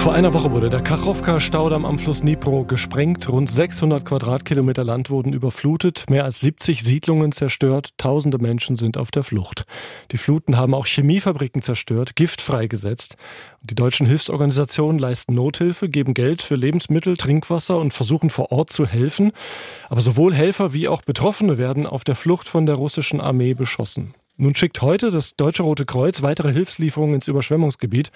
Vor einer Woche wurde der Kachowka-Staudamm am Fluss Dnipro gesprengt. Rund 600 Quadratkilometer Land wurden überflutet, mehr als 70 Siedlungen zerstört, tausende Menschen sind auf der Flucht. Die Fluten haben auch Chemiefabriken zerstört, Gift freigesetzt. Die deutschen Hilfsorganisationen leisten Nothilfe, geben Geld für Lebensmittel, Trinkwasser und versuchen vor Ort zu helfen. Aber sowohl Helfer wie auch Betroffene werden auf der Flucht von der russischen Armee beschossen. Nun schickt heute das Deutsche Rote Kreuz weitere Hilfslieferungen ins Überschwemmungsgebiet.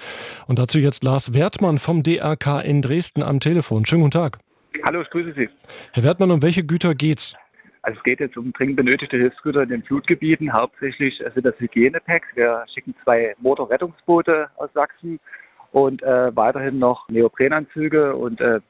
Und dazu jetzt Lars Wertmann vom DRK in Dresden am Telefon. Schönen guten Tag. Hallo, ich grüße Sie. Herr Wertmann, um welche Güter geht's? Also es geht jetzt um dringend benötigte Hilfsgüter in den Flutgebieten. Hauptsächlich sind das Hygienepacks. Wir schicken zwei Motorrettungsboote aus Sachsen und äh, weiterhin noch Neoprenanzüge und äh,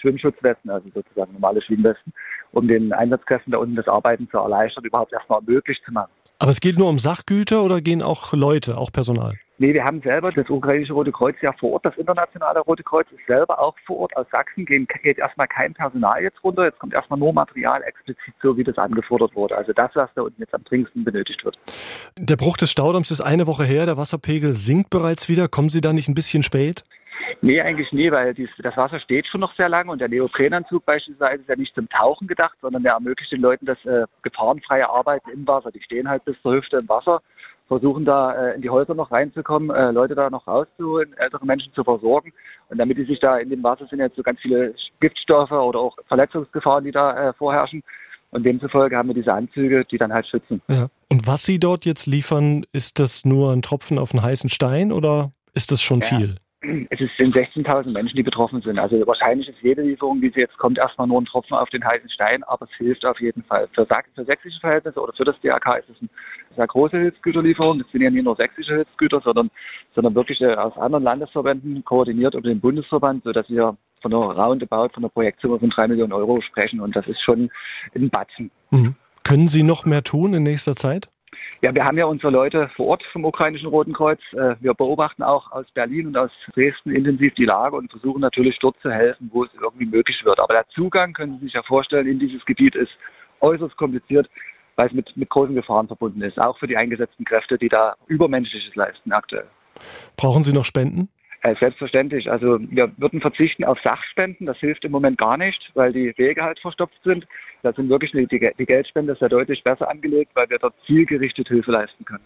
Schwimmschutzwesten, also sozusagen normale Schwimmwesten, um den Einsatzkräften da unten das Arbeiten zu erleichtern, überhaupt erstmal möglich zu machen. Aber es geht nur um Sachgüter oder gehen auch Leute, auch Personal? Nee, wir haben selber das ukrainische Rote Kreuz ja vor Ort. Das internationale Rote Kreuz ist selber auch vor Ort. Aus Sachsen geht, geht erstmal kein Personal jetzt runter. Jetzt kommt erstmal nur Material explizit so, wie das angefordert wurde. Also das, was da unten jetzt am dringendsten benötigt wird. Der Bruch des Staudamms ist eine Woche her. Der Wasserpegel sinkt bereits wieder. Kommen Sie da nicht ein bisschen spät? Nee, eigentlich nie, weil dies, das Wasser steht schon noch sehr lange und der Neoprenanzug beispielsweise ist ja nicht zum Tauchen gedacht, sondern der ermöglicht den Leuten das äh, gefahrenfreie Arbeiten im Wasser. Die stehen halt bis zur Hüfte im Wasser, versuchen da äh, in die Häuser noch reinzukommen, äh, Leute da noch rauszuholen, ältere Menschen zu versorgen. Und damit die sich da in dem Wasser sind jetzt so ganz viele Giftstoffe oder auch Verletzungsgefahren, die da äh, vorherrschen. Und demzufolge haben wir diese Anzüge, die dann halt schützen. Ja. Und was Sie dort jetzt liefern, ist das nur ein Tropfen auf einen heißen Stein oder ist das schon ja. viel? Es sind 16.000 Menschen, die betroffen sind. Also wahrscheinlich ist jede Lieferung, die sie jetzt kommt, erstmal nur ein Tropfen auf den heißen Stein, aber es hilft auf jeden Fall. Für, für sächsische Verhältnisse oder für das DRK ist es eine sehr große Hilfsgüterlieferung. Das sind ja nicht nur sächsische Hilfsgüter, sondern, sondern wirklich äh, aus anderen Landesverbänden koordiniert über den Bundesverband, sodass wir von einer Roundabout, von einer Projektsumme von drei Millionen Euro sprechen und das ist schon ein Batzen. Mhm. Können Sie noch mehr tun in nächster Zeit? Ja, wir haben ja unsere Leute vor Ort vom ukrainischen Roten Kreuz. Äh, wir beobachten auch aus Berlin und aus Dresden intensiv die Lage und versuchen natürlich dort zu helfen, wo es irgendwie möglich wird. Aber der Zugang, können Sie sich ja vorstellen, in dieses Gebiet ist äußerst kompliziert, weil es mit, mit großen Gefahren verbunden ist, auch für die eingesetzten Kräfte, die da Übermenschliches leisten aktuell. Brauchen Sie noch Spenden? Äh, selbstverständlich. Also wir würden verzichten auf Sachspenden. Das hilft im Moment gar nicht, weil die Wege halt verstopft sind. Da sind wirklich die, die Geldspende sehr deutlich besser angelegt, weil wir dort zielgerichtet Hilfe leisten können.